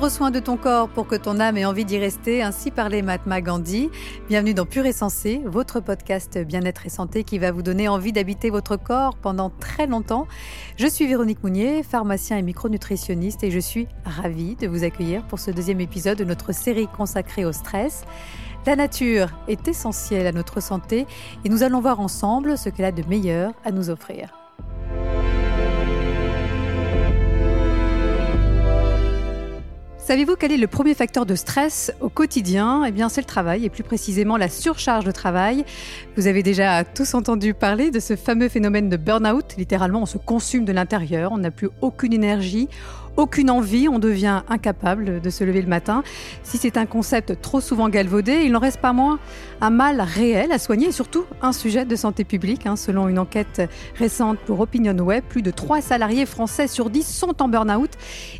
Prendre soin de ton corps pour que ton âme ait envie d'y rester, ainsi parlait Mahatma Gandhi. Bienvenue dans Pur et Sensé, votre podcast bien-être et santé qui va vous donner envie d'habiter votre corps pendant très longtemps. Je suis Véronique Mounier, pharmacien et micronutritionniste et je suis ravie de vous accueillir pour ce deuxième épisode de notre série consacrée au stress. La nature est essentielle à notre santé et nous allons voir ensemble ce qu'elle a de meilleur à nous offrir. Savez-vous quel est le premier facteur de stress au quotidien? Eh bien, c'est le travail, et plus précisément la surcharge de travail. Vous avez déjà tous entendu parler de ce fameux phénomène de burn-out. Littéralement, on se consume de l'intérieur, on n'a plus aucune énergie, aucune envie, on devient incapable de se lever le matin. Si c'est un concept trop souvent galvaudé, il n'en reste pas moins un mal réel à soigner et surtout un sujet de santé publique. Hein. Selon une enquête récente pour Opinion Web, plus de 3 salariés français sur 10 sont en burn-out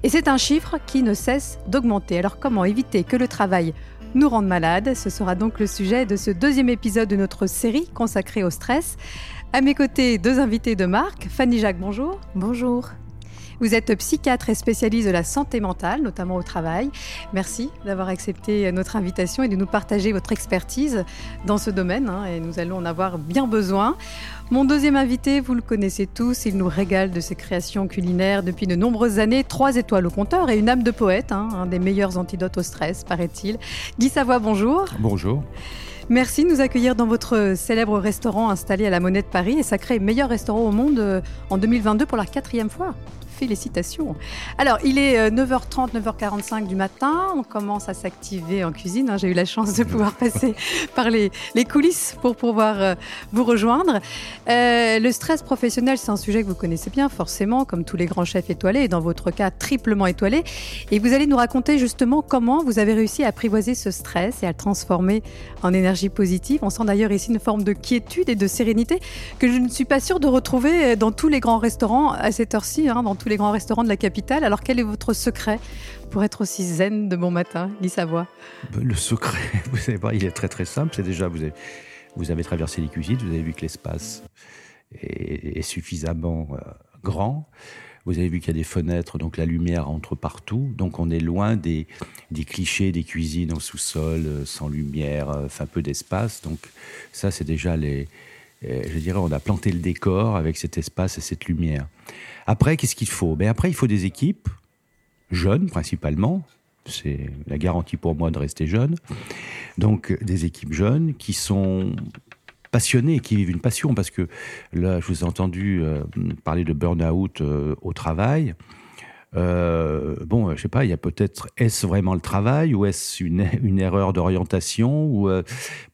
et c'est un chiffre qui ne cesse d'augmenter. Alors comment éviter que le travail nous rende malades? Ce sera donc le sujet de ce deuxième épisode de notre série consacrée au stress. À mes côtés, deux invités de marque. Fanny Jacques, bonjour. Bonjour. Vous êtes psychiatre et spécialiste de la santé mentale, notamment au travail. Merci d'avoir accepté notre invitation et de nous partager votre expertise dans ce domaine. Hein, et nous allons en avoir bien besoin. Mon deuxième invité, vous le connaissez tous, il nous régale de ses créations culinaires depuis de nombreuses années. Trois étoiles au compteur et une âme de poète, hein, un des meilleurs antidotes au stress, paraît-il. Guy Savoie, bonjour. Bonjour. Merci de nous accueillir dans votre célèbre restaurant installé à la Monnaie de Paris et sacré meilleur restaurant au monde euh, en 2022 pour la quatrième fois félicitations. Alors, il est 9h30, euh, 9h45 du matin. On commence à s'activer en cuisine. Hein. J'ai eu la chance de pouvoir passer par les, coulisses pour pouvoir euh, vous rejoindre. Euh, le stress professionnel, c'est un sujet que vous connaissez bien, forcément, comme tous les grands chefs étoilés, et dans votre cas, triplement étoilé. Et vous allez nous raconter justement comment vous avez réussi à apprivoiser ce stress et à le transformer en énergie positive. On sent d'ailleurs ici une forme de quiétude et de sérénité que je ne suis pas sûre de retrouver dans tous les grands restaurants à cette heure-ci, hein, dans tous les grands restaurants de la capitale. Alors quel est votre secret pour être aussi zen de bon matin, Guy Savoie? Ben, Le secret, vous savez pas, il est très très simple. C'est déjà, vous avez, vous avez traversé les cuisines, vous avez vu que l'espace est, suffisamment euh, grand. Vous avez vu qu'il y a des fenêtres, donc la lumière entre partout. Donc on est loin des, des clichés des cuisines au sous-sol, euh, sans lumière, euh, enfin peu d'espace. Donc ça, c'est déjà les, je dirais, on a planté le décor avec cet espace et cette lumière. Après, qu'est-ce qu'il faut? Ben Après, il faut des équipes, jeunes principalement. C'est la garantie pour moi de rester jeune. Donc, des équipes jeunes qui sont passionnées, qui vivent une passion. Parce que là, je vous ai entendu euh, parler de burn-out euh, au travail. Euh, bon, je sais pas, il y a peut-être, est-ce vraiment le travail ou est-ce une, une erreur d'orientation ou euh,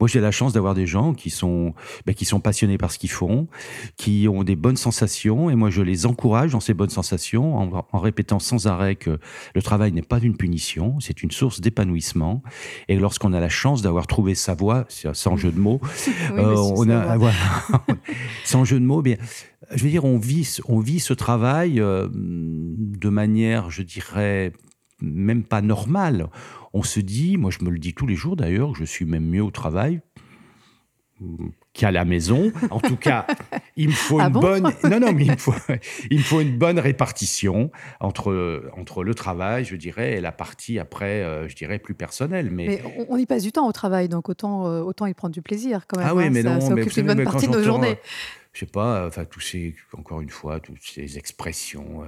Moi, j'ai la chance d'avoir des gens qui sont, ben, qui sont passionnés par ce qu'ils font, qui ont des bonnes sensations et moi, je les encourage dans ces bonnes sensations en, en répétant sans arrêt que le travail n'est pas une punition, c'est une source d'épanouissement. Et lorsqu'on a la chance d'avoir trouvé sa voie, sans jeu de mots, euh, on a, voilà, sans jeu de mots, bien je veux dire, on vit, on vit ce travail euh, de manière, je dirais, même pas normale. On se dit, moi je me le dis tous les jours d'ailleurs, je suis même mieux au travail qu'à la maison. En tout cas, il me faut ah une bonne. Non, non, mais il me faut, il me faut une bonne répartition entre entre le travail, je dirais, et la partie après, euh, je dirais plus personnelle. Mais, mais on, y passe du temps au travail, donc autant euh, autant y prendre du plaisir quand même. Ah oui, hein. mais non, ça mais occupe une bonne partie de nos journées je sais pas, enfin, tous ces, encore une fois, toutes ces expressions. Euh,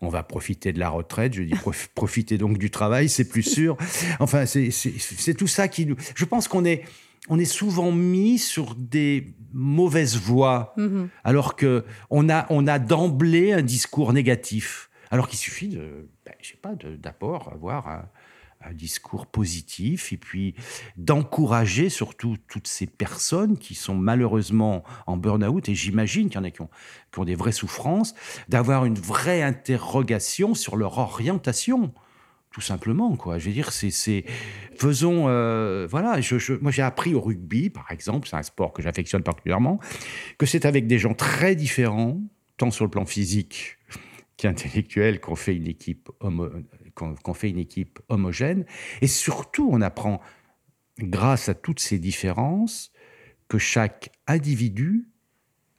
on va profiter de la retraite. Je dis profiter donc du travail, c'est plus sûr. Enfin, c'est tout ça qui nous. Je pense qu'on est, on est souvent mis sur des mauvaises voies, mm-hmm. alors que on a, on a d'emblée un discours négatif. Alors qu'il suffit de, ben, je sais pas, d'abord avoir un, un discours positif et puis d'encourager surtout toutes ces personnes qui sont malheureusement en burn-out, et j'imagine qu'il y en a qui ont, qui ont des vraies souffrances, d'avoir une vraie interrogation sur leur orientation tout simplement quoi je veux dire c'est faisons euh, voilà je, moi j'ai appris au rugby par exemple c'est un sport que j'affectionne particulièrement que c'est avec des gens très différents tant sur le plan physique qu'intellectuel qu'on fait une équipe homo qu'on fait une équipe homogène. Et surtout, on apprend, grâce à toutes ces différences, que chaque individu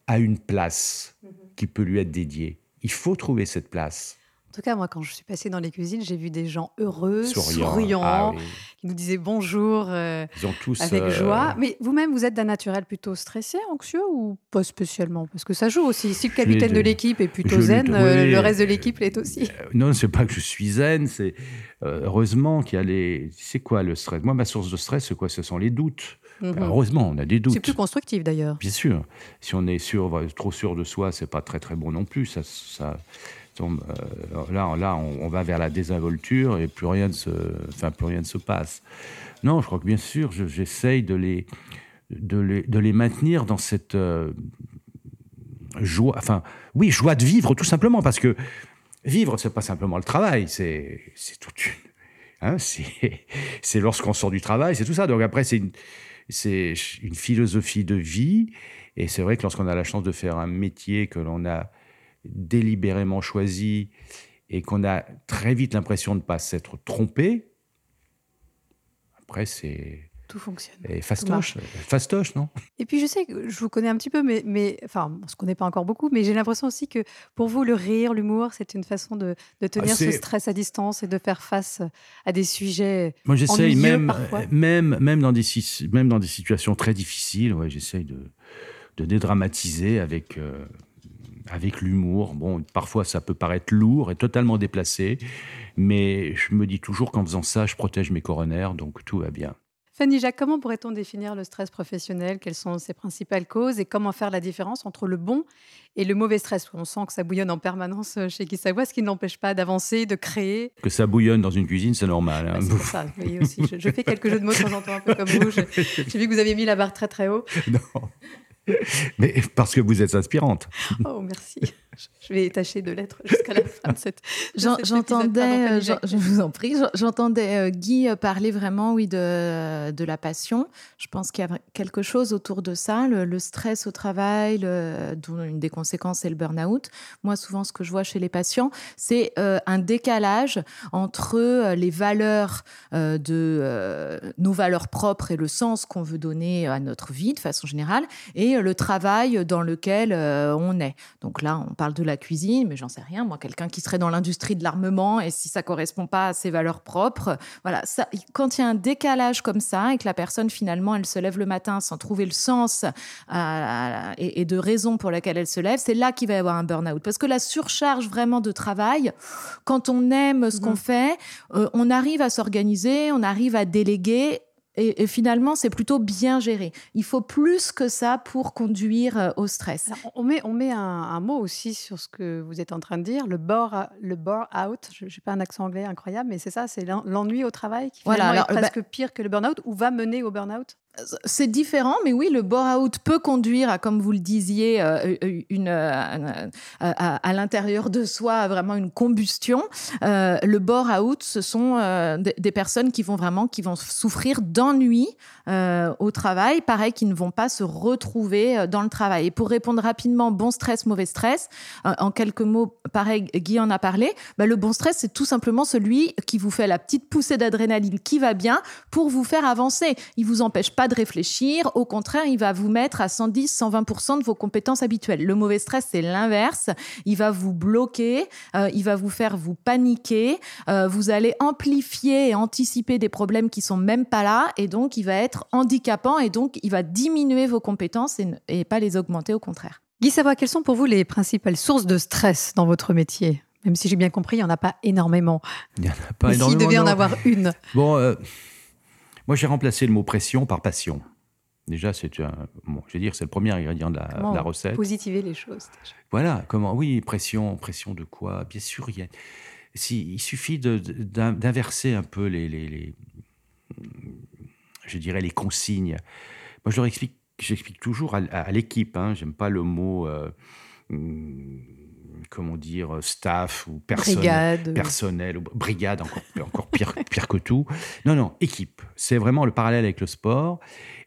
a une place mhm. qui peut lui être dédiée. Il faut trouver cette place. En tout cas, moi, quand je suis passée dans les cuisines, j'ai vu des gens heureux, souriants, ah qui nous disaient bonjour euh, avec euh, joie. Mais vous-même, vous êtes d'un naturel plutôt stressé, anxieux ou pas spécialement? Parce que ça joue aussi. Si le capitaine de l'équipe est plutôt zen, euh, le reste de l'équipe l'est aussi. non, c'est pas que je suis zen, c'est heureusement qu'il y a les. C'est quoi le stress? Moi, ma source de stress, c'est quoi? Ce sont les doutes. Mhm. heureusement, on a des doutes. C'est plus constructif d'ailleurs. Bien sûr. Si on est sûr, trop sûr de soi, c'est pas très très bon non plus. Ça, ça, euh, là, là on, va vers la désinvolture et plus rien ne se, enfin, plus rien ne se passe. Non, je crois que bien sûr, j'essaye de les, de les, de les maintenir dans cette euh, joie, enfin, oui, joie de vivre tout simplement, parce que vivre, c'est pas simplement le travail, c'est toute une. Hein, c'est lorsqu'on sort du travail, c'est tout ça. Donc après, c'est une, une philosophie de vie. Et c'est vrai que lorsqu'on a la chance de faire un métier que l'on a délibérément choisi et qu'on a très vite l'impression de ne pas s'être trompé, après, c'est. Tout fonctionne. Et fastoche, fastoche, non? Et puis je sais que je vous connais un petit peu, mais, mais enfin, on se connaît pas encore beaucoup, mais j'ai l'impression aussi que pour vous, le rire, l'humour, c'est une façon de, de tenir ah, ce stress à distance et de faire face à des sujets. Moi, j'essaye même, même, même dans des, même dans des situations très difficiles, ouais, j'essaye de, de dédramatiser avec. Euh, avec l'humour. Bon, parfois ça peut paraître lourd et totalement déplacé, mais je me dis toujours qu'en faisant ça, je protège mes coronaires, donc tout va bien. Fanny Jacques, comment pourrait-on définir le stress professionnel? Quelles sont ses principales causes et comment faire la différence entre le bon et le mauvais stress? On sent que ça bouillonne en permanence chez Savoie, ce qui n'empêche pas d'avancer, de créer. Que ça bouillonne dans une cuisine, c'est normal. Hein. c'est ça, vous voyez aussi. Je, je, fais quelques jeux de mots de temps en temps, un peu comme vous. J'ai vu que vous aviez mis la barre très très haut. Non. Mais parce que vous êtes inspirante. Oh, merci. Je vais tâcher de l'être jusqu'à la fin de cette. J'entendais, je, je, vous en prie, j'entendais euh, Guy parler vraiment, oui, de, de la passion. Je pense qu'il y a quelque chose autour de ça, le, stress au travail, le, dont une des conséquences c'est le burn-out. Moi, souvent, ce que je vois chez les patients, c'est euh, un décalage entre euh, les valeurs de nos valeurs propres et le sens qu'on veut donner à notre vie de façon générale, et le travail dans lequel on est. Donc là, on parle de la cuisine, mais j'en sais rien. Moi, quelqu'un qui serait dans l'industrie de l'armement et si ça correspond pas à ses valeurs propres, voilà. Ça, quand il y a un décalage comme ça et que la personne finalement elle se lève le matin sans trouver le sens et, de raison pour laquelle elle se lève, c'est là qu'il va y avoir un burn-out. Parce que la surcharge vraiment de travail, quand on aime ce qu'on mmh. fait, euh, on arrive à s'organiser, on arrive à déléguer et, finalement, c'est plutôt bien géré. Il faut plus que ça pour conduire euh, au stress. on met, on met un, mot aussi sur ce que vous êtes en train de dire, le bore, le bore out. Je n'ai pas un accent anglais incroyable, mais c'est ça, c'est l'ennui au travail qui voilà, est presque bah pire que le burn-out ou va mener au burn-out? C'est différent, mais oui, le bore-out peut conduire à, comme vous le disiez, euh, une, euh, à, l'intérieur de soi vraiment une combustion. Euh, le bore-out, ce sont des, personnes qui vont vraiment qui vont souffrir d'ennui au travail, pareil, qui ne vont pas se retrouver dans le travail. Et pour répondre rapidement, bon stress, mauvais stress, en quelques mots, pareil, Guy en a parlé. Bah, le bon stress, c'est tout simplement celui qui vous fait la petite poussée d'adrénaline qui va bien pour vous faire avancer. Il vous empêche pas de réfléchir. Au contraire, il va vous mettre à 110, 120% de vos compétences habituelles. Le mauvais stress, c'est l'inverse. Il va vous bloquer, euh, il va vous faire vous paniquer. Euh, vous allez amplifier et anticiper des problèmes qui sont même pas là, et donc il va être handicapant, et donc il va diminuer vos compétences et, et pas les augmenter, au contraire. Guy Savoie, quelles sont pour vous les principales sources de stress dans votre métier? Même si j'ai bien compris, il n'y en a pas énormément. Il n'y en a pas énormément. S'il devait en avoir une. Bon, euh, moi, j'ai remplacé le mot pression par passion. Déjà, c'est bon, je veux dire, c'est le premier ingrédient de la, recette. Positiver les choses. Voilà, comment Oui, pression, pression de quoi? Bien sûr, il, si, il suffit d'inverser un peu les, les, je dirais, les consignes. Moi, je leur explique, j'explique toujours à, l'équipe. Hein, J'aime pas le mot. Euh, comment dire, staff ou personnel, personnel ou brigade, encore, encore pire, pire que tout. Non, non, équipe. C'est vraiment le parallèle avec le sport.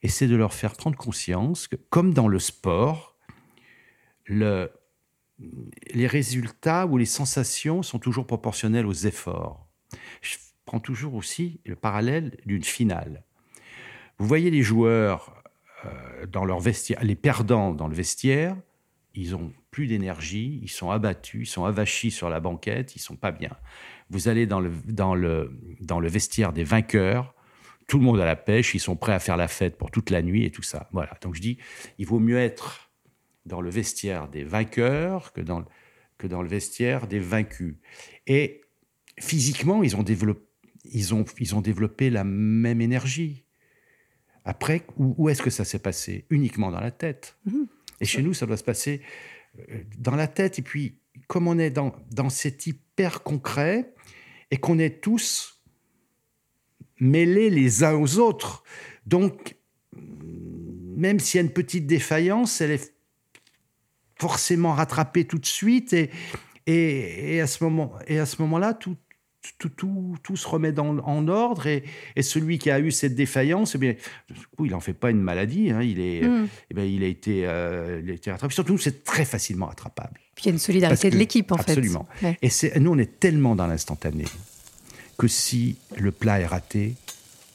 Et c'est de leur faire prendre conscience que, comme dans le sport, le, les résultats ou les sensations sont toujours proportionnels aux efforts. Je prends toujours aussi le parallèle d'une finale. Vous voyez les joueurs euh, dans leur vestiaire, les perdants dans le vestiaire, ils ont plus d'énergie, ils sont abattus, ils sont avachis sur la banquette, ils sont pas bien. Vous allez dans le, dans le, dans le vestiaire des vainqueurs, tout le monde à la pêche, ils sont prêts à faire la fête pour toute la nuit et tout ça. Voilà. Donc je dis, il vaut mieux être dans le vestiaire des vainqueurs que dans, que dans le vestiaire des vaincus. Et physiquement, ils ont développé, ils ont, ils ont développé la même énergie. Après, où, est-ce que ça s'est passé? Uniquement dans la tête. Mhm. Et chez nous, ça doit se passer dans la tête. Et puis, comme on est dans, dans cet hyper concret et qu'on est tous mêlés les uns aux autres, donc même s'il y a une petite défaillance, elle est forcément rattrapée tout de suite et, et, moment et à ce moment-là, tout, tout, tout, tout, se remet en ordre et, et, celui qui a eu cette défaillance, eh bien, il n'en fait pas une maladie, hein, il, est, mm. eh bien, il, a été, euh, il a été rattrapé. Surtout, c'est très facilement rattrapable. Puis il y a une solidarité de l'équipe, en fait. Absolument. Et nous, on est tellement dans l'instantané que si le plat est raté,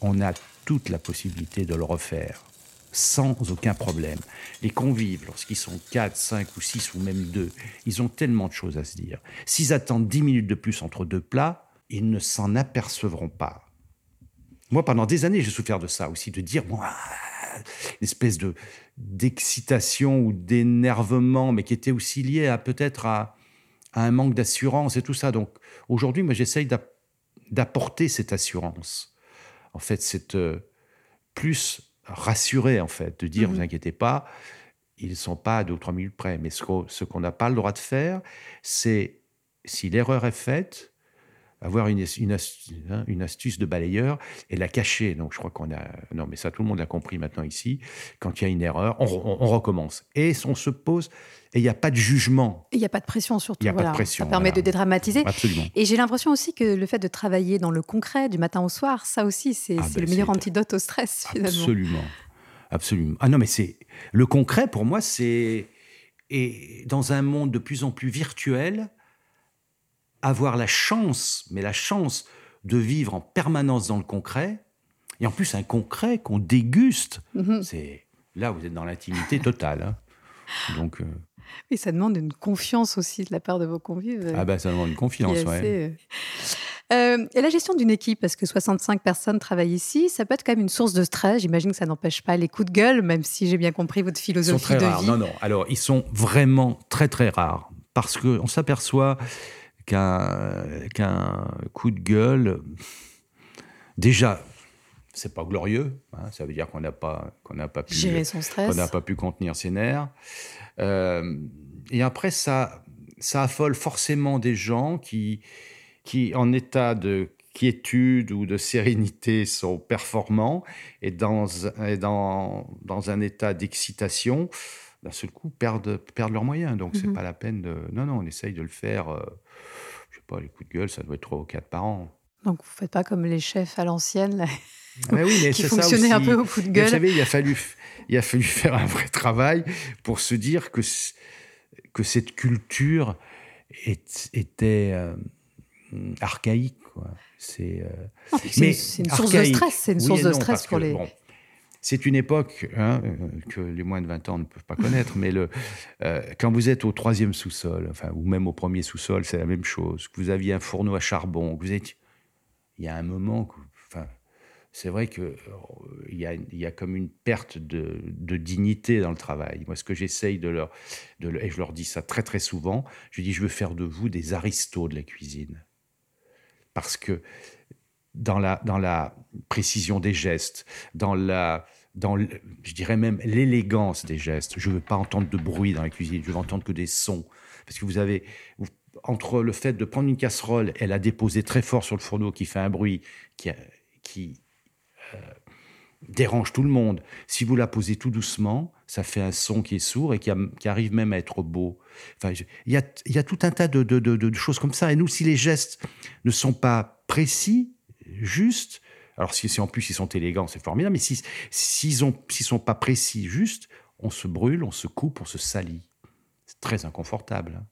on a toute la possibilité de le refaire sans aucun problème. Les convives, lorsqu'ils sont 4, 5 ou 6 ou même 2, ils ont tellement de choses à se dire. S'ils attendent 10 minutes de plus entre deux plats, ils ne s'en apercevront pas. Moi, pendant des années, j'ai souffert de ça aussi, de dire, moi, une espèce de d'excitation ou d'énervement, mais qui était aussi lié à peut-être à, un manque d'assurance et tout ça. Donc aujourd'hui, moi, j'essaye d'apporter cette assurance. En fait, c'est euh, plus rassurer, en fait, de dire, mmh vous inquiétez pas, ils ne sont pas à deux ou trois minutes près. Mais ce qu'on n'a pas le droit de faire, c'est, si l'erreur est faite, avoir une, une, astuce, hein, une, astuce, de balayeur et la cacher. Donc je crois qu'on a... Non, mais ça, tout le monde l'a compris maintenant ici. Quand il y a une erreur, on, recommence. Et on se pose... Et il n'y a pas de jugement. Il n'y a pas de pression surtout. Il n'y a pas de pression. Ça permet de dédramatiser. Absolument. Et j'ai l'impression aussi que le fait de travailler dans le concret du matin au soir, ça aussi, c'est ah, ben, le meilleur antidote au stress finalement. Absolument. Absolument. Ah non, mais c'est... Le concret, pour moi, c'est... Et dans un monde de plus en plus virtuel, avoir la chance, mais la chance de vivre en permanence dans le concret, et en plus un concret qu'on déguste, mhm. c'est là vous êtes dans l'intimité totale. Hein. Donc. Euh, et ça demande une confiance aussi de la part de vos convives. Ah ben ça demande une confiance, ouais. Euh, euh, et la gestion d'une équipe, parce que 65 personnes travaillent ici, ça peut être quand même une source de stress. J'imagine que ça n'empêche pas les coups de gueule, même si j'ai bien compris votre philosophie ils sont très de rares. vie. Non, non. Alors, ils sont vraiment très, très rares. Parce qu'on s'aperçoit qu'un coup de gueule, déjà, c'est pas glorieux. Hein, ça veut dire qu'on n'a pas qu'on n'a pas pu gérer son stress, n'a pas pu contenir ses nerfs. Euh, et après, ça ça affole forcément des gens qui qui en état de quiétude ou de sérénité sont performants et dans et dans dans un état d'excitation d'un seul coup perdent perdent leurs moyens. Donc c'est mhm. pas la peine de non non on essaye de le faire. Euh, les coups de gueule, ça doit être trois ou quatre par an. Donc vous ne faites pas comme les chefs à l'ancienne ah oui, mais qui fonctionnaient un peu au coup de gueule. Vous savez, il a fallu, il a fallu faire un vrai travail pour se dire que que cette culture était euh, archaïque. C'est euh, une source de stress. C'est une source de stress pour les. C'est une époque hein, euh, que les moins de 20 ans ne peuvent pas connaître, mais euh, quand vous êtes au troisième sous-sol, enfin, ou même au premier sous-sol, c'est la même chose, que vous aviez un fourneau à charbon, vous êtes, il y a un moment, enfin, c'est vrai qu'il il y, a, y a comme une perte de, dignité dans le travail. Moi, ce que j'essaye de leur, de, et je leur dis ça très très souvent, je dis, je veux faire de vous des aristos de la cuisine. Parce que dans la, dans la précision des gestes, dans la, dans, je dirais même l'élégance des gestes. Je ne veux pas entendre de bruit dans la cuisine, je veux entendre que des sons. Parce que vous avez, entre le fait de prendre une casserole et la déposer très fort sur le fourneau qui fait un bruit qui, qui euh, dérange tout le monde, si vous la posez tout doucement, ça fait un son qui est sourd et qui, arrive même à être beau. Enfin, il y a, y a, tout un tas de, de choses comme ça. Et nous, si les gestes ne sont pas précis, juste, alors si, en plus ils sont élégants, c'est formidable, mais s'ils si, s'ils sont pas précis, juste, on se brûle, on se coupe, on se salit. C'est très inconfortable. Hein.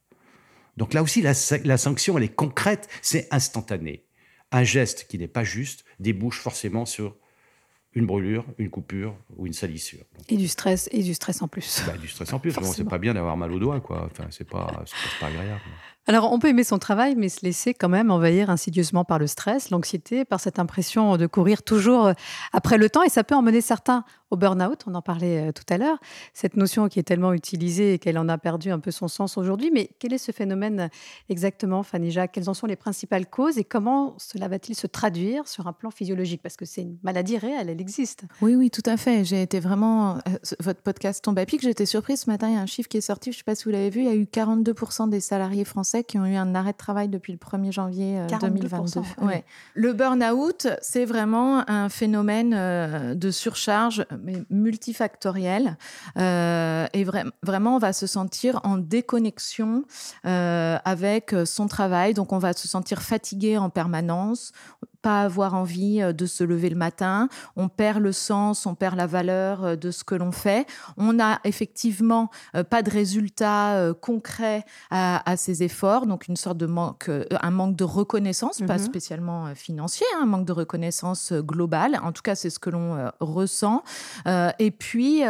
Donc là aussi, la, sanction, elle est concrète, c'est instantané. Un geste qui n'est pas juste débouche forcément sur une brûlure, une coupure ou une salissure. Et du stress, et du stress en plus. Bah, du stress en plus. C'est pas bien d'avoir mal au doigt, quoi. Enfin, c'est pas, pas agréable. Alors, on peut aimer son travail, mais se laisser quand même envahir insidieusement par le stress, l'anxiété, par cette impression de courir toujours euh, après le temps. Et ça peut emmener certains au burn-out, on en parlait euh, tout à l'heure. Cette notion qui est tellement utilisée et qu'elle en a perdu un peu son sens aujourd'hui. Mais quel est ce phénomène exactement, Fanny Jacques? Quelles en sont les principales causes et comment cela va-t-il se traduire sur un plan physiologique? Parce que c'est une maladie réelle, elle existe. Oui, oui, tout à fait. J'ai été vraiment. Euh, votre podcast tombe à pic. J'étais surprise ce matin. Il y a un chiffre qui est sorti, je ne sais pas si vous l'avez vu. Il y a eu 42% des salariés français qui ont eu un arrêt de travail depuis le 1er janvier 2022. Euh, ouais. Le burn-out, c'est vraiment un phénomène de surcharge multifactoriel. Euh, et vraiment, on va se sentir en déconnexion avec son travail. Donc, on va se sentir fatigué en permanence pas avoir envie euh, de se lever le matin, on perd le sens, on perd la valeur euh, de ce que l'on fait, on n'a effectivement euh, pas de résultat concret à, ces efforts, donc une sorte de manque, un manque de reconnaissance, pas mhm. spécialement financier, hein, un manque de reconnaissance globale. En tout cas, c'est ce que l'on ressent. et puis,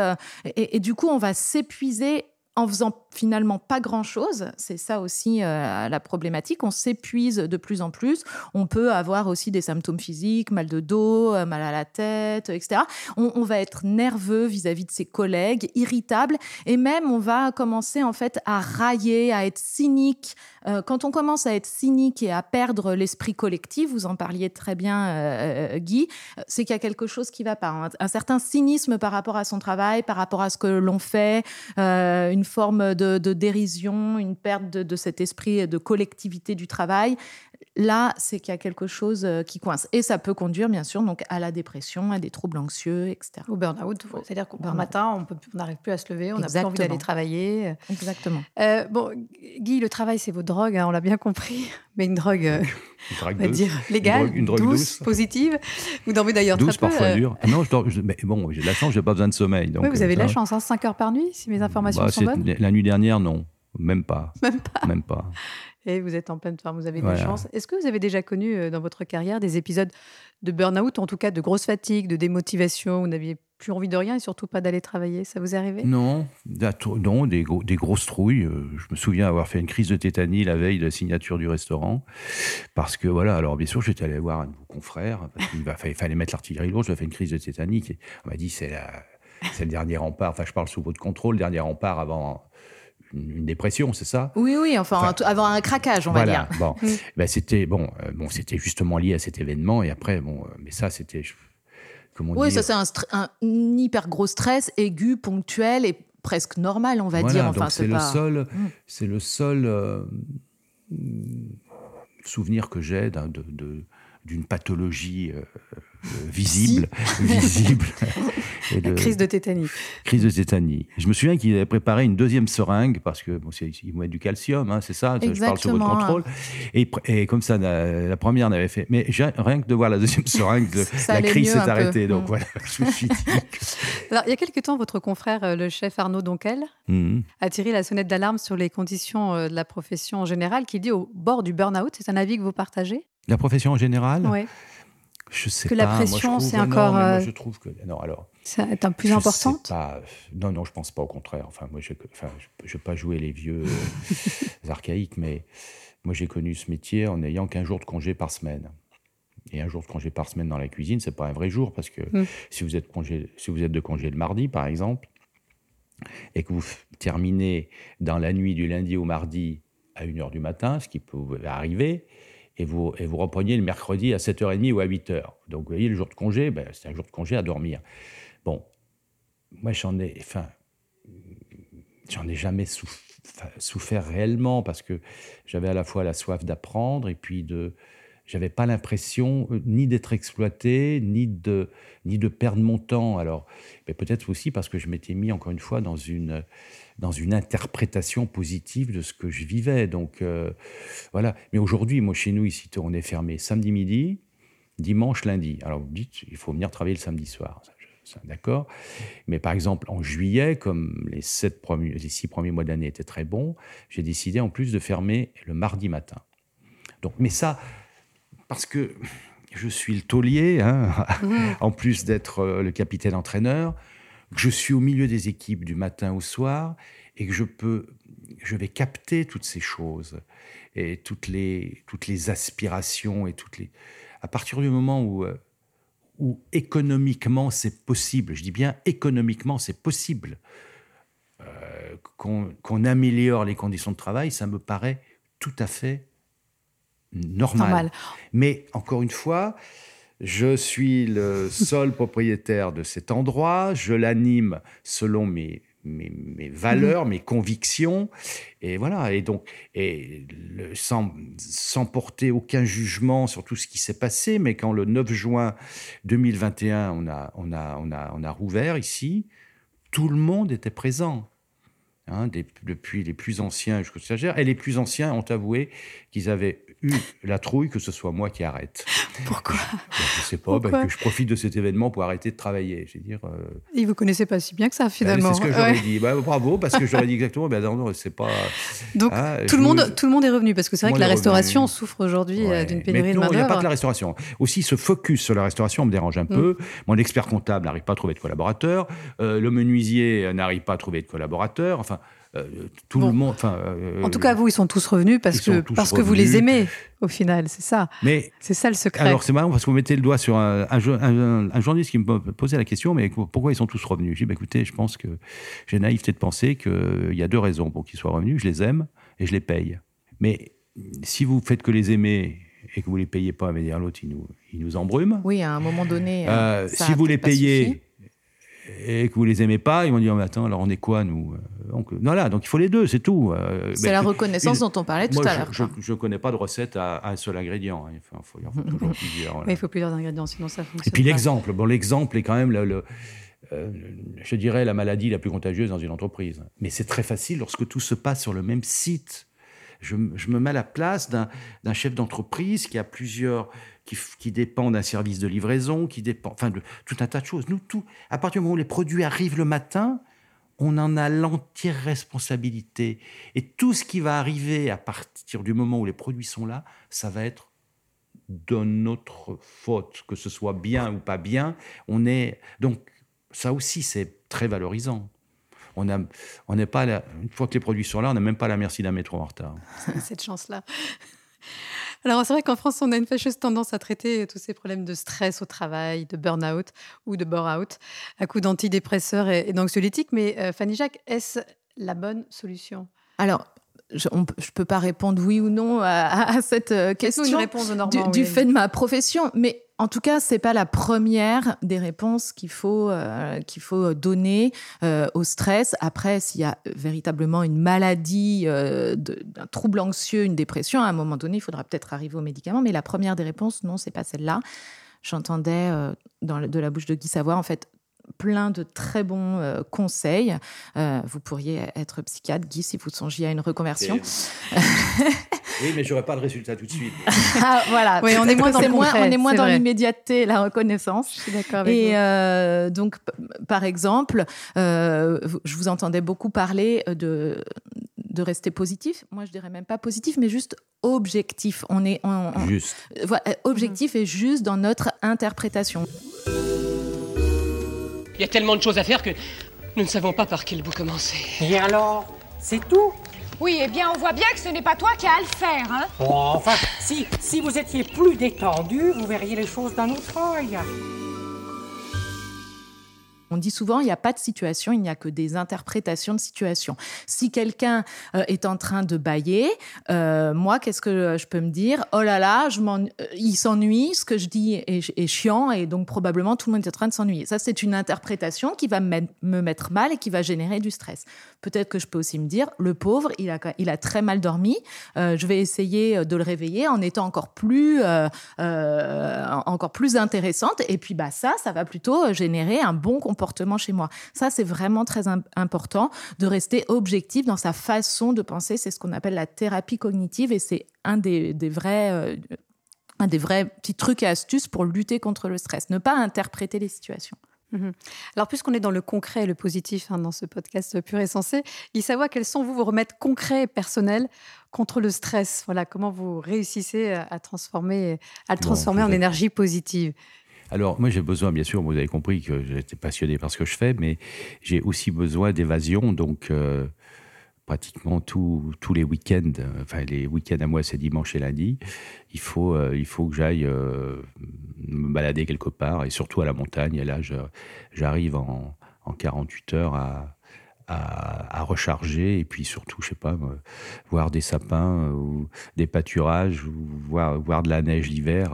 et, du coup, on va s'épuiser en faisant finalement pas grand-chose. C'est ça aussi euh, la problématique. On s'épuise de plus en plus. On peut avoir aussi des symptômes physiques, mal de dos, euh, mal à la tête, etc. On, va être nerveux vis-à-vis de ses collègues, irritable, et même on va commencer en fait à railler, à être cynique. Euh, quand on commence à être cynique et à perdre l'esprit collectif, vous en parliez très bien, Guy, c'est qu'il y a quelque chose qui va pas. Un, certain cynisme par rapport à son travail, par rapport à ce que l'on fait, une forme de, dérision, une perte de, cet esprit de collectivité du travail. Là, c'est qu'il y a quelque chose euh, qui coince. Et ça peut conduire, bien sûr, donc à la dépression, à des troubles anxieux, etc. Au burn-out. C'est-à-dire qu'un matin, on n'arrive plus à se lever, on n'a plus envie d'aller travailler. Exactement. Euh, bon, Guy, le travail, c'est votre drogue, hein, on l'a bien compris. Mais une drogue, euh, on va dire, légale, une drogue, douce, positive. Vous dormez d'ailleurs douce, très peu. parfois dure. Ah non, je dors, mais bon, j'ai de la chance, j'ai pas besoin de sommeil. Donc, oui, vous avez de la chance, hein, 5 heures par nuit, si mes informations bah, sont bonnes. La nuit dernière, non. Même pas. Même pas. Même pas. Et vous êtes en pleine forme, vous avez de la chance. Est-ce que vous avez déjà connu euh, dans votre carrière des épisodes de burn-out, en tout cas de grosse fatigue, de démotivation Vous n'aviez plus envie de rien et surtout pas d'aller travailler? Ça vous est arrivé? Non, non des, des grosses trouilles. Euh, je me souviens avoir fait une crise de tétanie la veille de la signature du restaurant. Parce que voilà, alors bien sûr, j'étais allé voir un de vos confrères. il fallait mettre l'artillerie lourde. J'ai fait une crise de tétanie. On m'a dit c'est c'est le dernier rempart. Enfin, je parle sous votre contrôle, le dernier rempart avant une, dépression, c'est ça? Oui, oui, enfin, avant un craquage, on va dire. Bon, mm. ben, c'était bon, euh, bon, c'était justement lié à cet événement, et après, bon, euh, mais ça, c'était, comment oui, ça, c'est un, hyper gros stress aigu, ponctuel et presque normal, on va dire. Enfin, c'est le seul, mm. c'est le seul euh, souvenir que j'ai d'une pathologie visible, visible. de, crise de tétanie. Crise de tétanie. Je me souviens qu'il avait préparé une deuxième seringue parce que bon, il mettre du calcium, hein, c'est ça. Je parle sur votre contrôle. Et, et comme ça, la, première n'avait fait. Mais rien que de voir la deuxième seringue, la crise s'est arrêtée. Donc mm. voilà, je me suis dit. Alors, il y a quelques temps, votre confrère, euh, le chef Arnaud Donquel, mm. a tiré la sonnette d'alarme sur les conditions euh, de la profession en général, qui dit au bord du burn-out. C'est un avis que vous partagez? La profession en général? Oui. Je sais que pas. la pression, c'est encore. Non, moi, je trouve que non. Alors. C'est un plus importante. Pas, non, non, je pense pas. Au contraire. Enfin, moi, je, enfin, je, veux pas jouer les vieux euh, archaïques, mais moi, j'ai connu ce métier en n'ayant qu'un jour de congé par semaine. Et un jour de congé par semaine dans la cuisine, c'est pas un vrai jour parce que mm. si vous êtes congé, si vous êtes de congé le mardi, par exemple, et que vous terminez dans la nuit du lundi au mardi à 1h du matin, ce qui peut arriver, et vous, et vous repreniez le mercredi à 7h30 ou à 8h. Donc, vous voyez, le jour de congé, ben, c'est un jour de congé à dormir. Bon, moi, j'en ai, enfin, j'en ai jamais souffert réellement parce que j'avais à la fois la soif d'apprendre et puis de, j'avais pas l'impression euh, ni d'être exploité, ni de, ni de perdre mon temps. Alors, peut-être aussi parce que je m'étais mis encore une fois dans une, dans une interprétation positive de ce que je vivais. Donc, euh, voilà. Mais aujourd'hui, moi, chez nous, ici, on est fermé samedi midi, dimanche, lundi. Alors, vous dites, il faut venir travailler le samedi soir. D'accord Mais par exemple, en juillet, comme les, sept premiers, les six premiers mois d'année étaient très bons, j'ai décidé en plus de fermer le mardi matin. Donc, mais ça, parce que je suis le taulier, hein, mmh. en plus d'être euh, le capitaine entraîneur, que je suis au milieu des équipes du matin au soir et que je peux, je vais capter toutes ces choses et toutes les, toutes les aspirations et toutes les. À partir du moment où, euh, où économiquement c'est possible, je dis bien économiquement c'est possible, euh, qu'on améliore les conditions de travail, ça me paraît tout à fait normal. Mais encore une fois, je suis le seul propriétaire de cet endroit, je l'anime selon mes, valeurs, mes convictions, et voilà. Et donc, sans, porter aucun jugement sur tout ce qui s'est passé, mais quand le 9 juin 2021, on a, on a, on a, on a rouvert ici, tout le monde était présent. Hein, depuis les plus anciens jusqu'aux stagiaires. Et les plus anciens ont avoué qu'ils avaient eu la trouille que ce soit moi qui arrête. Pourquoi Je ne sais pas, bah, que je profite de cet événement pour arrêter de travailler. Je veux dire, euh... Et vous connaissez pas si bien que ça, bah, finalement. c'est ce que j'aurais dit. Bah, bravo, parce que j'aurais dit exactement, ben, non, c'est pas... Donc, hein, tout, le monde, tout le monde est revenu, parce que c'est vrai que la restauration souffre aujourd'hui euh, d'une pénurie de main Il n'y a pas que la restauration. Aussi, ce focus sur la restauration me dérange un mm. peu. Mon expert comptable n'arrive pas à trouver de collaborateurs. Euh, le menuisier n'arrive pas à trouver de collaborateurs. Enfin, euh, tout le monde. Euh, en tout cas, vous, ils sont tous revenus parce que parce que vous les aimez. Au final, c'est ça. Mais c'est ça le secret. Alors c'est marrant parce que vous mettez le doigt sur un, un, journaliste qui me posait la question, mais pourquoi ils sont tous revenus? J'ai dit, bah, écoutez, je pense que j'ai naïveté de penser qu'il y a deux raisons pour qu'ils soient revenus. Je les aime et je les paye. Mais si vous faites que les aimer et que vous les payez pas, mais dire l'autre, il nous, il nous embrume. Oui, à un moment donné. Euh, si vous les payez et que vous les aimez pas, ils vont dire mais attends, alors on est quoi nous euh, donc, non, là, donc il faut les deux, c'est tout. Euh, c'est la reconnaissance dont on parlait tout à l'heure. Je ne connais pas de recette à, un seul ingrédient. Hein. il faut, toujours plusieurs. Mais il faut plusieurs ingrédients, sinon ça fonctionne. Et puis l'exemple, bon, l'exemple est quand même le, euh, je dirais la maladie la plus contagieuse dans une entreprise. Mais c'est très facile lorsque tout se passe sur le même site. Je, je me mets à la place d'un chef d'entreprise qui a plusieurs qui, dépend d'un service de livraison, qui dépend, enfin, de tout un tas de choses. Nous, tout, à partir du moment où les produits arrivent le matin, on en a l'entière responsabilité. Et tout ce qui va arriver à partir du moment où les produits sont là, ça va être de notre faute, que ce soit bien ou pas bien. On est donc ça aussi c'est très valorisant. On n'est pas une fois que les produits sont là, on n'a même pas la merci d'un métro en retard. Cette chance là. Alors, c'est vrai qu'en France, on a une fâcheuse tendance à traiter tous ces problèmes de stress au travail, de burn-out ou de bore-out à coup d'antidépresseurs et, d'anxiolytiques. Mais euh, Fanny Jacques, est-ce la bonne solution? Alors, je ne peux pas répondre oui ou non à, cette euh, question une du, fait de ma profession, mais en tout cas, c'est pas la première des réponses qu'il faut euh, qu'il faut donner euh, au stress. Après, s'il y a véritablement une maladie, d'un trouble anxieux, une dépression, à un moment donné, il faudra peut-être arriver aux médicaments. Mais la première des réponses, non, c'est pas celle-là. J'entendais dans de la bouche de Guy Savoie, en fait, plein de très bons euh, conseils. Euh, vous pourriez être psychiatre, Guy, si vous songiez à une reconversion. oui, mais j'aurais pas de résultat tout de suite. ah, voilà. Oui, on est moins dans, on est moins dans l'immédiateté, la reconnaissance. Je suis d'accord avec Et euh, donc, par exemple, je vous entendais beaucoup parler de de rester positif. Moi, je dirais même pas positif, mais juste objectif. On est juste. objectif et juste dans notre interprétation. Il y a tellement de choses à faire que nous ne savons pas par quel bout commencer. Et alors C'est tout? Oui, eh bien, on voit bien que ce n'est pas toi qui as à le faire, hein enfin, si, si vous étiez plus détendu, vous verriez les choses d'un autre œil. On dit souvent, il n'y a pas de situation, il n'y a que des interprétations de situation. Si quelqu'un euh, est en train de bailler, euh, moi, qu'est-ce que je peux me dire? Oh là là, euh, il s'ennuie, ce que je dis est, chiant, et donc probablement tout le monde est en train de s'ennuyer. Ça, c'est une interprétation qui va me mettre mal et qui va générer du stress. Peut-être que je peux aussi me dire, le pauvre, il a, il a très mal dormi, je vais essayer de le réveiller en étant encore plus, encore plus intéressante, et puis bah ça, ça va plutôt générer un bon comportement comportement chez moi. Ça, c'est vraiment très important de rester objectif dans sa façon de penser. C'est ce qu'on appelle la thérapie cognitive et c'est un des, vrais... Euh, un des vrais petits trucs et astuces pour lutter contre le stress, ne pas interpréter les situations. Mhm. Alors, puisqu'on est dans le concret et le positif hein, dans ce podcast pur et sensé, Lisa, quels sont vous, vos remèdes concrets et personnels contre le stress? Voilà, comment vous réussissez à transformer, à le transformer en énergie positive? Alors, moi, j'ai besoin, bien sûr, vous avez compris que j'étais passionné par ce que je fais, mais j'ai aussi besoin d'évasion. Donc, euh, pratiquement tous les week-ends, enfin, les week-ends à moi, c'est dimanche et lundi. Il faut, euh, il faut que j'aille euh, me balader quelque part, et surtout à la montagne. Et là, j'arrive en, en 48 heures à, à, recharger et puis surtout, je sais pas, voir des sapins ou des pâturages ou voir, voir de la neige l'hiver.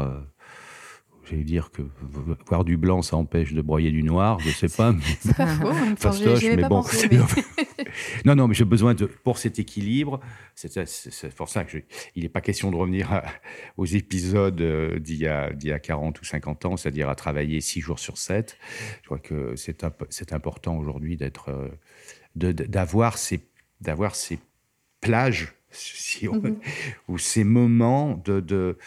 J'allais dire que voir du blanc, ça empêche de broyer du noir, je sais pas. C'est pas faux, fastoche, mais bon. non, non, mais j'ai besoin de, pour cet équilibre, c'est pour ça que il n'est pas question de revenir aux épisodes euh, d'il y, a, y a 40 ou 50 ans, c'est-à-dire à travailler 6 jours sur 7. Je crois que c'est important aujourd'hui d'être, euh, d'avoir ces, d'avoir ces plages, si on, mm-hmm. ou ces moments de, de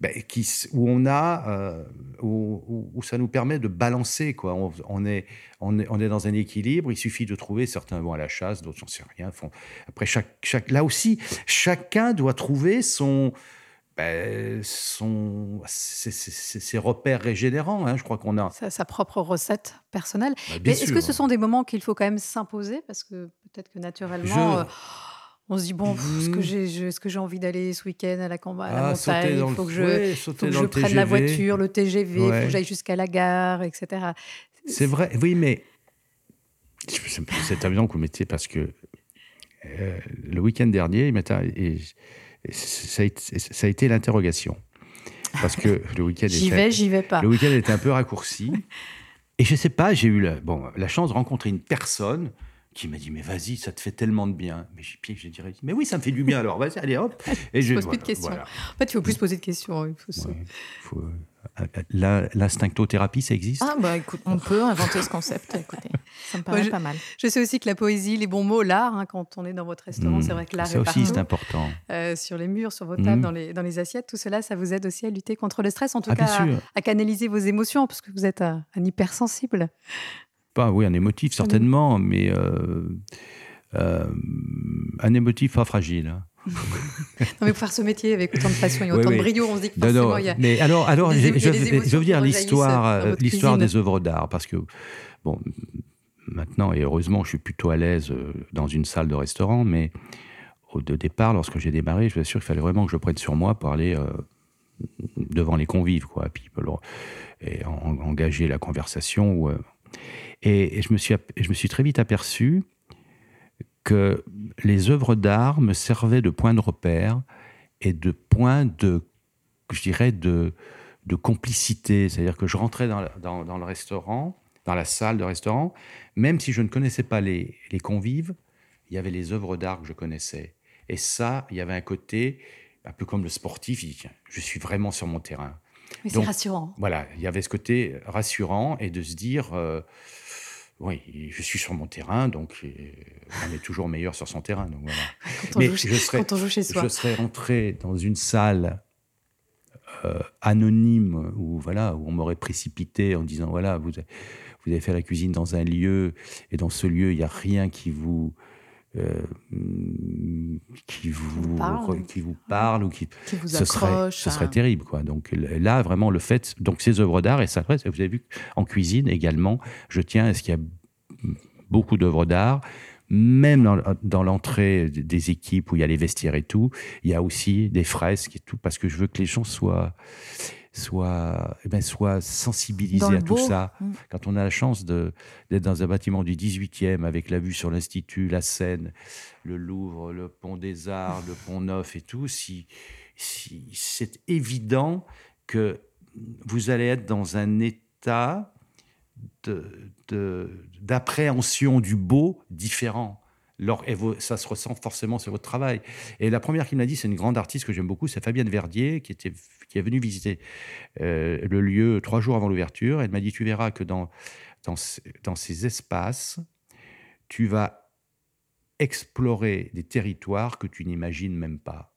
ben, qui, où on a, euh, où, où, ça nous permet de balancer. Quoi. On, est, on, est, on est dans un équilibre. Il suffit de trouver certains vont à la chasse, d'autres j'en sais rien. Font. Après chaque, chaque, là aussi, chacun doit trouver son, ben, son, ses, repères régénérants. Hein, je crois qu'on a sa, sa, propre recette personnelle. Ben, Mais est-ce que ce sont des moments qu'il faut quand même s'imposer? Parce que peut-être que naturellement. Euh, on se dit, bon, est-ce que j'ai ce que j'ai envie d'aller ce week-end à la, à la ah, montagne Il faut que je, faut que je prenne la voiture, le TGV, il faut que j'aille jusqu'à la gare, etc. C'est vrai, oui, mais c'est amusant que vous mettiez parce que euh, le week-end dernier, et, ça, a été, ça a été l'interrogation. Parce que le week-end J'y vais, j'y vais pas. Le week-end était un peu raccourci. Et je sais pas, j'ai eu la, bon, la chance de rencontrer une personne qui m'a dit mais vas-y ça te fait tellement de bien. Mais j'ai j'ai dit mais oui ça me fait du bien alors vas-y allez hop. Et je pose plus de questions. en fait il faut plus poser de questions hein, il faut euh, l'instinctothérapie ça existe? Ah bah écoute on peut inventer ce concept écoutez ça me paraît pas mal. je sais aussi que la poésie les bons mots l'art hein, quand on est dans votre restaurant c'est hmm. vrai que l'art ça aussi c'est important. Euh, sur les murs sur vos tables hmm. dans, les, dans les assiettes tout cela ça vous aide aussi à lutter contre le stress en tout ah, cas à, canaliser vos émotions parce que vous êtes un hypersensible oui, un émotif certainement, mais euh, euh, un émotif pas fragile. Hein. non, mais pour faire ce métier avec autant de passion et autant de brio, on se dit que forcément, il y a. Mais alors, alors je, je, veux dire l'histoire, euh, l'histoire des œuvres d'art, parce que, bon, maintenant, et heureusement, je suis plutôt à l'aise dans une salle de restaurant, mais au de départ, lorsque j'ai démarré, je suis sûr qu'il fallait vraiment que je prenne sur moi pour aller devant les convives, quoi, puis, et engager la conversation. Ou, et, je, me suis, je me suis très vite aperçu que les œuvres d'art me servaient de point de repère et de point de, je dirais, de, de complicité. C'est-à-dire que je rentrais dans, dans, le restaurant, dans la salle de restaurant, même si je ne connaissais pas les, les convives, il y avait les œuvres d'art que je connaissais. Et ça, il y avait un côté, un peu comme le sportif, il dit, tiens, je suis vraiment sur mon terrain. Mais c'est rassurant. Voilà, il y avait ce côté rassurant et de se dire, euh, oui, je suis sur mon terrain, donc euh, on est toujours meilleur sur son terrain. Donc voilà. quand, on Mais je serais, quand on joue chez soi. Je serais rentré dans une salle euh, anonyme où, voilà, où on m'aurait précipité en disant, voilà, vous, vous avez fait la cuisine dans un lieu et dans ce lieu, il n'y a rien qui vous euh, qui vous, qui vous parle ou qui, vous ce serait, ce serait terrible quoi. Donc là vraiment le fait donc ces œuvres d'art et ça vous avez vu en cuisine également je tiens à ce qu'il y a beaucoup d'œuvres d'art. Même dans, dans l'entrée des équipes où il y a les vestiaires et tout, il y a aussi des fresques et tout, parce que je veux que les gens soient, soit, eh ben, soit sensibilisé à tout ça. Mm. Quand on a la chance d'être dans un bâtiment du 18e avec la vue sur l'Institut, la Seine, le Louvre, le Pont des Arts, le Pont Neuf et tout, si, si c'est évident que vous allez être dans un état d'appréhension de, du beau différent. Et ça se ressent forcément sur votre travail. Et la première qui m'a dit, c'est une grande artiste que j'aime beaucoup, c'est Fabienne Verdier, qui était qui est venue visiter euh, le lieu trois jours avant l'ouverture. Elle m'a dit, tu verras que dans, dans, dans ces espaces, tu vas explorer des territoires que tu n'imagines même pas.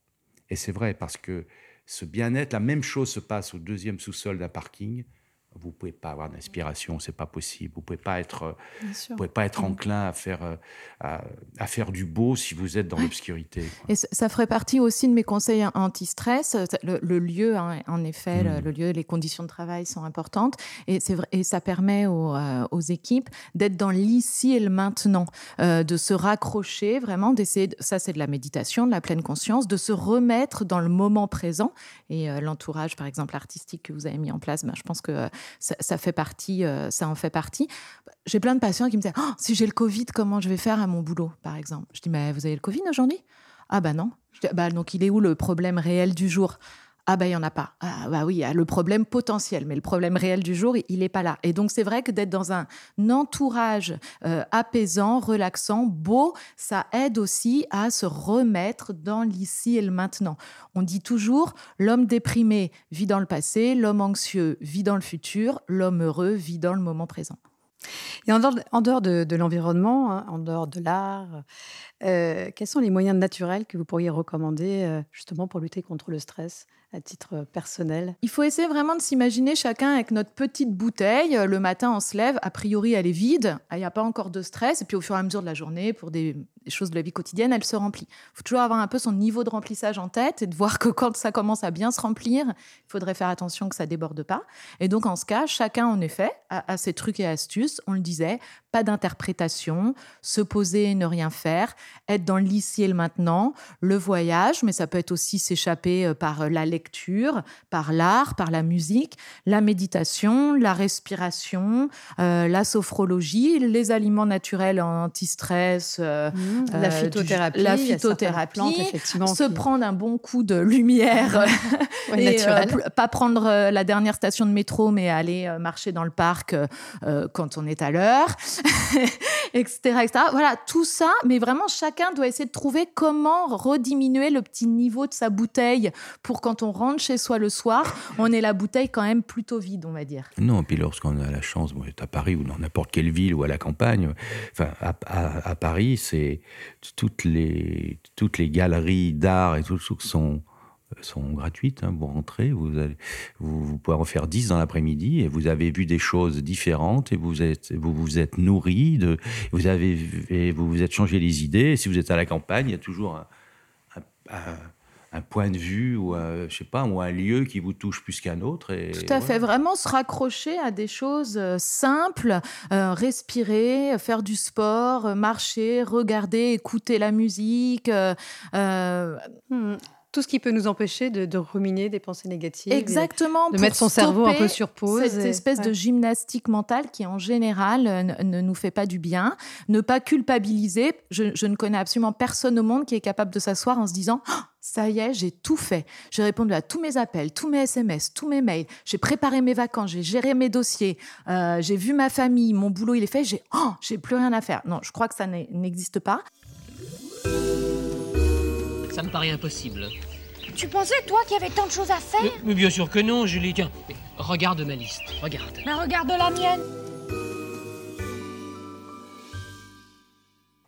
Et c'est vrai, parce que ce bien-être, la même chose se passe au deuxième sous-sol d'un parking. Vous pouvez pas avoir d'inspiration, c'est pas possible. Vous pouvez pas être, vous pouvez pas être enclin à faire, euh, à, faire du beau si vous êtes dans l'obscurité. Et ça ferait partie aussi de mes conseils anti-stress. Le, lieu, hein, en effet, hmm. le, lieu, les conditions de travail sont importantes, et c'est vrai, et ça permet aux, euh, aux équipes d'être dans l'ici et le maintenant, euh, de se raccrocher vraiment, d'essayer. Ça, c'est de la méditation, de la pleine conscience, de se remettre dans le moment présent. Et l'entourage, par exemple, artistique que vous avez mis en place, ben, je pense que ça, fait partie, euh, ça en fait partie. J'ai plein de patients qui me disent oh, si j'ai le Covid, comment je vais faire à mon boulot, par exemple? Je dis mais vous avez le Covid aujourd'hui? Ah bah non. bah donc il est où le problème réel du jour? Ah bah il y en a pas. Ah bah oui, il y a le problème potentiel, mais le problème réel du jour, il n'est pas là. Et donc c'est vrai que d'être dans un entourage euh, apaisant, relaxant, beau, ça aide aussi à se remettre dans l'ici et le maintenant. On dit toujours l'homme déprimé vit dans le passé, l'homme anxieux vit dans le futur, l'homme heureux vit dans le moment présent. Et en dehors, de, l'environnement, hein, en dehors de l'art, euh, quels sont les moyens naturels que vous pourriez recommander euh, justement pour lutter contre le stress? À titre personnel Il faut essayer vraiment de s'imaginer chacun avec notre petite bouteille. Le matin, on se lève, a priori, elle est vide, il n'y a pas encore de stress. Et puis au fur et à mesure de la journée, pour des, choses de la vie quotidienne, elle se remplit. Il faut toujours avoir un peu son niveau de remplissage en tête et de voir que quand ça commence à bien se remplir, il faudrait faire attention que ça déborde pas. Et donc en ce cas, chacun, en effet, a, ses trucs et astuces. On le disait, pas d'interprétation, se poser et ne rien faire, être dans l'ici et le maintenant, le voyage, mais ça peut être aussi s'échapper euh, par euh, la lecture, par l'art, par la musique, la méditation, la respiration, euh, la sophrologie, les aliments naturels anti-stress, mmh, la phytothérapie, la phytothérapie se prendre un bon coup de lumière. Et pas prendre la dernière station de métro, mais aller marcher dans le parc quand on est à l'heure. etc.. Voilà, tout ça, mais vraiment, chacun doit essayer de trouver comment rediminuer le petit niveau de sa bouteille pour quand on rentre chez soi le soir, on ait la bouteille quand même plutôt vide, on va dire. Non, puis lorsqu'on a la chance d'être à Paris ou dans n'importe quelle ville ou à la campagne, enfin, à, Paris, c'est toutes les, toutes les galeries d'art et tout, tout sont sont gratuites. Hein, vous rentrez, vous, allez, vous, pouvez en faire 10 dans l'après-midi et vous avez vu des choses différentes et vous êtes, vous, vous êtes nourri, de, vous, avez, et vous vous êtes changé les idées. Et si vous êtes à la campagne, il y a toujours un, un, point de vue ou un, je sais pas, ou un lieu qui vous touche plus qu'un autre. Et Tout à fait, vraiment se raccrocher à des choses euh, simples, euh, respirer, faire du sport, euh, marcher, regarder, écouter la musique. Hmm tout ce qui peut nous empêcher de, ruminer des pensées négatives. Exactement. De mettre son cerveau un peu sur pause. Cette espèce de gymnastique mentale qui, en général, ne, nous fait pas du bien. Ne pas culpabiliser. Je, ne connais absolument personne au monde qui est capable de s'asseoir en se disant oh, ça y est, j'ai tout fait. J'ai répondu à tous mes appels, tous mes SMS, tous mes mails. J'ai préparé mes vacances, j'ai géré mes dossiers, euh, j'ai vu ma famille, mon boulot il est fait. J'ai oh, j'ai plus rien à faire. Non, je crois que ça n'existe pas. Ça me paraît impossible. Tu pensais, toi, qu'il y avait tant de choses à faire mais, bien sûr que non, Julie. Tiens, regarde ma liste. Regarde. Mais regarde la mienne.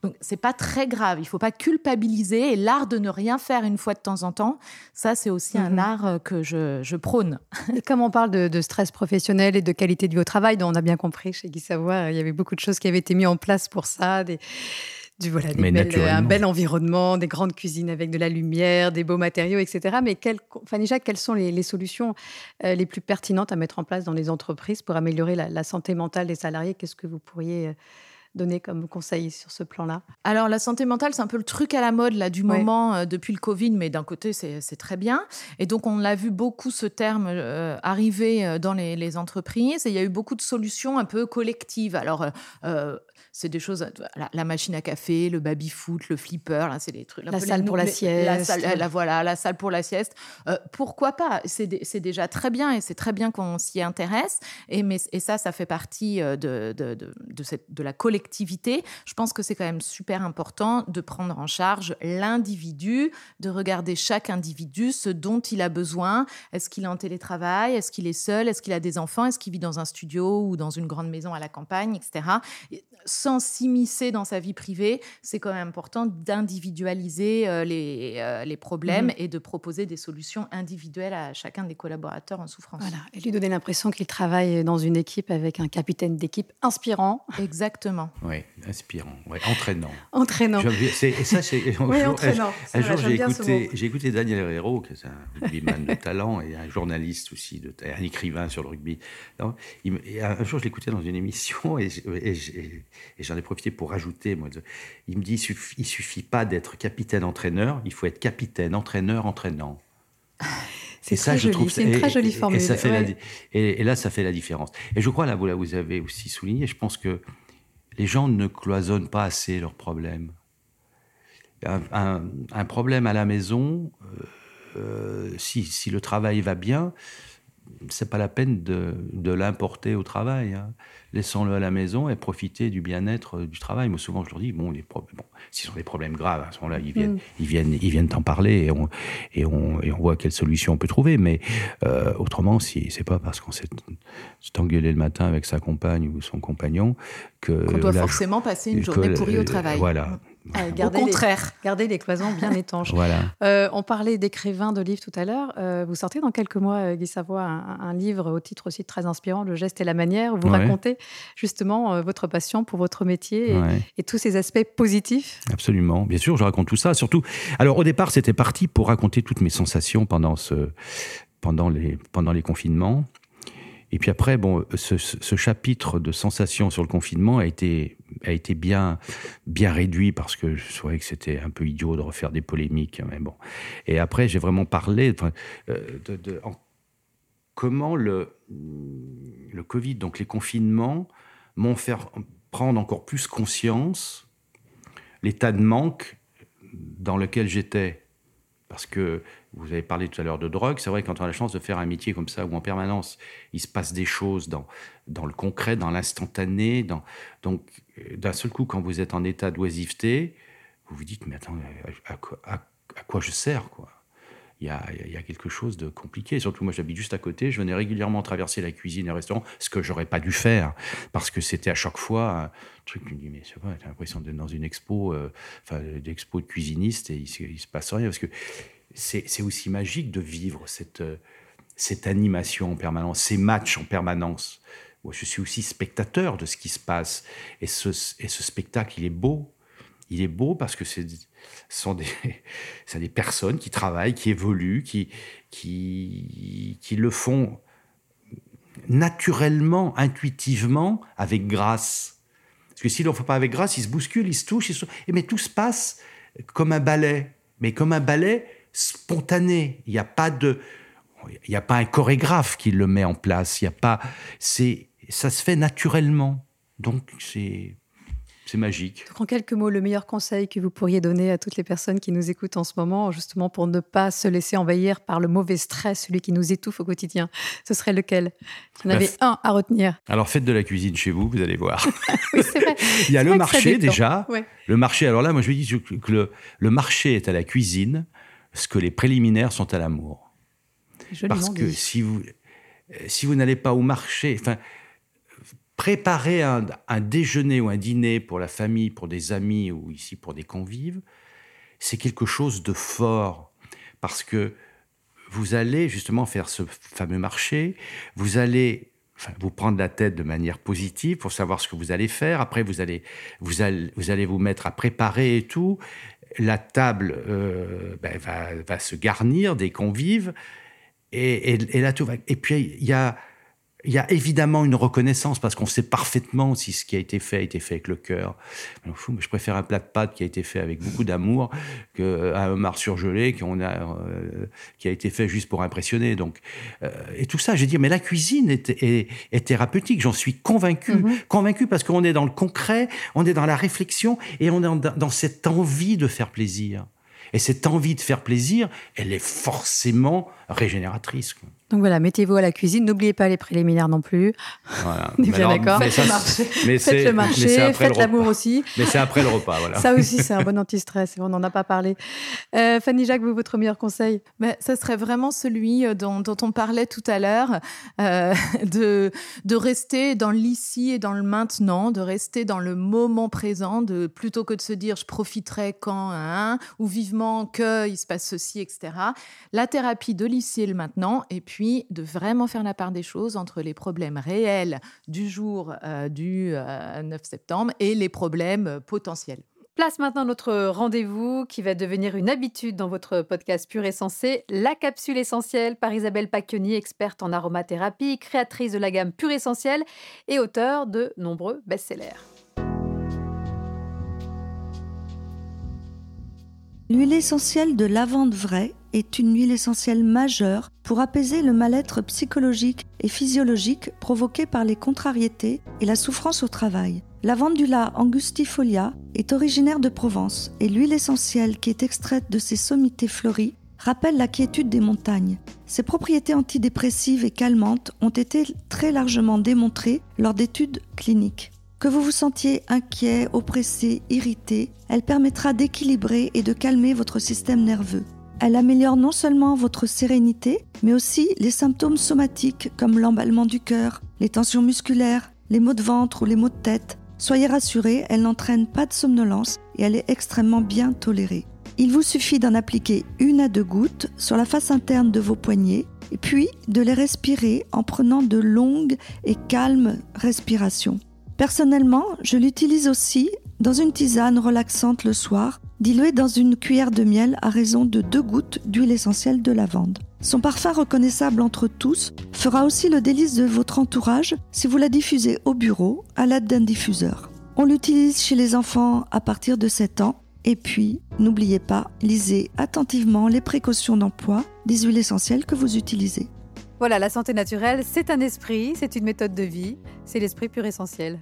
Donc c'est pas très grave, il faut pas culpabiliser et l'art de ne rien faire une fois de temps en temps, ça c'est aussi un mhm. art euh, que je, prône. Et comme on parle de, stress professionnel et de qualité de vie au travail, dont on a bien compris chez Guy Savoie, il y avait beaucoup de choses qui avaient été mises en place pour ça, des, du, voilà, un bel environnement, des grandes cuisines avec de la lumière, des beaux matériaux, etc. Mais quel, Fanny Jacques, quelles sont les, solutions euh, les plus pertinentes à mettre en place dans les entreprises pour améliorer la, santé mentale des salariés? Qu'est-ce que vous pourriez euh, donner comme conseil sur ce plan-là? Alors la santé mentale, c'est un peu le truc à la mode là du moment euh, depuis le Covid, mais d'un côté c'est très bien. Et donc on l'a vu beaucoup ce terme arriver dans les, les, entreprises et il y a eu beaucoup de solutions un peu collectives. Alors c'est des choses, la, machine à café, le baby-foot, le flipper, là, c'est des trucs. La salle pour la sieste. La, salle, la, voilà, la salle pour la sieste. Euh, pourquoi pas? C'est déjà très bien et c'est très bien qu'on s'y intéresse. Et, mais, et ça, ça fait partie euh, de, de, de, cette, de la collectivité. Je pense que c'est quand même super important de prendre en charge l'individu, de regarder chaque individu, ce dont il a besoin. Est-ce qu'il est en télétravail? Est-ce qu'il est seul? Est-ce qu'il a des enfants? Est-ce qu'il vit dans un studio ou dans une grande maison à la campagne, etc sans s'immiscer dans sa vie privée, c'est quand même important d'individualiser euh, les, euh, les problèmes Mhm. et de proposer des solutions individuelles à chacun des collaborateurs en souffrance. Voilà, et lui donner l'impression qu'il travaille dans une équipe avec un capitaine d'équipe inspirant, Exactement. Oui, inspirant, ouais, entraînant. entraînant. Et ça, c'est. un Oui, jour- entraînant. Un jour, j'ai écouté, Daniel Herrero, qui est un rugbyman de talent et un journaliste aussi, de, un écrivain sur le rugby. Non, il me- et un jour, je l'écoutais dans une émission et, et j'- et j'en ai profité pour rajouter. Moi, il me dit il suffit, il suffit pas d'être capitaine-entraîneur, il faut être capitaine, entraîneur, entraînant. C'est ça, très je joli, trouve c'est une et- très jolie formule. Et, ça fait la ouais. di- et, et là, ça fait la différence. Et je crois, là, vous, là, vous avez aussi souligné, je pense que les gens ne cloisonnent pas assez leurs problèmes. Un, un- un problème à la maison, euh, euh, si, si le travail va bien, c'est pas la peine de, de l'importer au travail. hein. Laissons-le à la maison et profiter du bien-être euh, du travail. Moi, souvent, je leur dis, bon, les problèmes, bon, s'ils ont des problèmes graves, à ce moment-là, ils viennent, Mm. ils viennent, ils viennent t'en parler et on, et, on, et on voit quelle solution on peut trouver. Mais euh, autrement, si c'est pas parce qu'on s'est engueulé le matin avec sa compagne ou son compagnon que Qu'on doit la- forcément passer une journée pourrie euh, au travail. Voilà, Euh, Au les- contraire. Garder les cloisons bien étanches. voilà. Euh, on parlait d'écrivains de livres tout à l'heure. Euh, vous sortez dans quelques mois, Guy Savoie, un, un livre au titre aussi très inspirant, Le geste et la manière, où vous Ouais. racontez justement euh, votre passion pour votre métier et, Ouais. et tous ces aspects positifs. Absolument, bien sûr, je raconte tout ça. Surtout, alors au départ, c'était parti pour raconter toutes mes sensations pendant ce, pendant les, pendant les confinements. Et puis après, bon, ce, chapitre de sensations sur le confinement a été, a été bien, bien réduit parce que je trouvais que c'était un peu idiot de refaire des polémiques. Mais bon. Et après, j'ai vraiment parlé euh, de, de- en- comment le, le Covid, donc les confinements, m'ont fait prendre encore plus conscience l'état de manque dans lequel j'étais. Parce que vous avez parlé tout à l'heure de drogue, c'est vrai quand on a la chance de faire un métier comme ça, où en permanence il se passe des choses dans, dans le concret, dans l'instantané, donc euh, d'un seul coup, quand vous êtes en état d'oisiveté, vous vous dites, mais attends, à, quoi- je sers quoi? Il y, a, il y a quelque chose de compliqué. Surtout, moi, j'habite juste à côté. Je venais régulièrement traverser la cuisine et le restaurant, ce que j'aurais pas dû faire, parce que c'était à chaque fois un truc. Je me dis, mais c'est pas, t'as l'impression d'être dans une expo, euh, enfin, d'expo de cuisinistes et il, il se passe rien, parce que c'est aussi magique de vivre cette, euh, cette animation en permanence, ces matchs en permanence. Moi, je suis aussi spectateur de ce qui se passe. Et ce, spectacle, il est beau. Il est beau parce que ce sont des, personnes qui travaillent, qui évoluent, qui, le font naturellement, intuitivement, avec grâce. Parce que s'ils ne le font pas avec grâce, ils se bousculent, ils se touchent. Et mais tout se passe comme un ballet. Mais comme un ballet spontané. Il n'y a pas de... Il n'y a pas un chorégraphe qui le met en place. Il y a pas... C'est... Ça se fait naturellement. Donc, c'est... C'est magique. Donc, en quelques mots, le meilleur conseil que vous pourriez donner à toutes les personnes qui nous écoutent en ce moment, justement pour ne pas se laisser envahir par le mauvais stress, celui qui nous étouffe au quotidien, ce serait lequel? Y en La avait f- un à retenir. Alors, faites de la cuisine chez vous, vous allez voir. Oui, c'est vrai. Il y a le marché déjà. Ouais. Le marché, alors là, moi je me dis que que le, le marché est à la cuisine, ce que les préliminaires sont à l'amour. Parce que dit. si vous, euh, si vous n'allez pas au marché, enfin, préparer un, un déjeuner ou un dîner pour la famille, pour des amis ou ici pour des convives, c'est quelque chose de fort. Parce que vous allez justement faire ce fameux marché, vous allez enfin, vous prendre la tête de manière positive pour savoir ce que vous allez faire. Après, vous allez vous, allez, vous, allez vous mettre à préparer et tout. La table euh, ben, va, se garnir des convives. Et, et, et là, tout va. Et puis, il y a, il y a évidemment une reconnaissance parce qu'on sait parfaitement si ce qui a été fait a été fait avec le cœur. Je, préfère un plat de pâtes qui a été fait avec beaucoup d'amour qu'un homard surgelé a, euh, qui a été fait juste pour impressionner. Donc, euh, et tout ça, je dis, mais la cuisine est, est, est thérapeutique. J'en suis convaincu, Mhm. convaincu parce qu'on est dans le concret, on est dans la réflexion et on est dans, dans cette envie de faire plaisir. Et cette envie de faire plaisir, elle est forcément régénératrice. Donc voilà, mettez-vous à la cuisine, n'oubliez pas les préliminaires non plus. Voilà. On est bien d'accord. Mais Faites ça, le marché, mais faites le marché, faites l'amour aussi. Mais c'est après le repas, voilà. Ça aussi, c'est un bon anti-stress. On n'en a pas parlé. Euh, Fanny Jacques, vous, votre meilleur conseil? Mais ça serait vraiment celui euh, dont, dont on parlait tout à l'heure, euh, de, de rester dans l'ici et dans le maintenant, de rester dans le moment présent, de, plutôt que de se dire je profiterai quand, hein, ou vivement qu'il se passe ceci, etc. La thérapie de l'ici et le maintenant, et puis de vraiment faire la part des choses entre les problèmes réels du jour euh, du euh, 9 septembre et les problèmes euh, potentiels. Place maintenant notre rendez-vous qui va devenir une habitude dans votre podcast Pur et Sensé, la capsule essentielle par Isabelle Pacchioni, experte en aromathérapie, créatrice de la gamme Pur Essentiel et auteure de nombreux best-sellers. L'huile essentielle de lavande vraie est une huile essentielle majeure pour apaiser le mal-être psychologique et physiologique provoqué par les contrariétés et la souffrance au travail. Lavandula angustifolia est originaire de Provence et l'huile essentielle qui est extraite de ses sommités fleuries rappelle la quiétude des montagnes. Ses propriétés antidépressives et calmantes ont été très largement démontrées lors d'études cliniques. Que vous vous sentiez inquiet, oppressé, irrité, elle permettra d'équilibrer et de calmer votre système nerveux. Elle améliore non seulement votre sérénité, mais aussi les symptômes somatiques comme l'emballement du cœur, les tensions musculaires, les maux de ventre ou les maux de tête. Soyez rassurés, elle n'entraîne pas de somnolence et elle est extrêmement bien tolérée. Il vous suffit d'en appliquer une à deux gouttes sur la face interne de vos poignets et puis de les respirer en prenant de longues et calmes respirations. Personnellement, je l'utilise aussi dans une tisane relaxante le soir, diluée dans une cuillère de miel à raison de deux gouttes d'huile essentielle de lavande. Son parfum reconnaissable entre tous fera aussi le délice de votre entourage si vous la diffusez au bureau à l'aide d'un diffuseur. On l'utilise chez les enfants à partir de 7 ans. Et puis, n'oubliez pas, lisez attentivement les précautions d'emploi des huiles essentielles que vous utilisez. Voilà, la santé naturelle, c'est un esprit, c'est une méthode de vie, c'est l'esprit pur essentiel.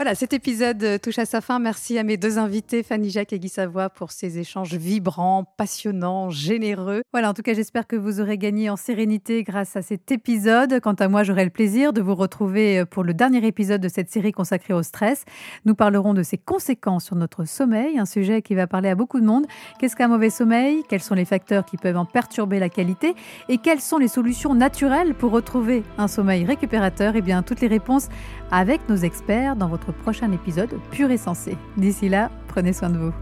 Voilà, cet épisode euh, touche à sa fin. Merci à mes deux invités, Fanny Jacques et Guy Savoie, pour ces échanges vibrants, passionnants, généreux. Voilà, en tout cas, j'espère que vous aurez gagné en sérénité grâce à cet épisode. Quant à moi, j'aurai le plaisir de vous retrouver euh, pour le dernier épisode de cette série consacrée au stress. Nous parlerons de ses conséquences sur notre sommeil, un sujet qui va parler à beaucoup de monde. Qu'est-ce qu'un mauvais sommeil? Quels sont les facteurs qui peuvent en perturber la qualité? Et quelles sont les solutions naturelles pour retrouver un sommeil récupérateur? Eh bien, toutes les réponses avec nos experts dans votre prochain épisode Pur et Sensé. D'ici là, prenez soin de vous.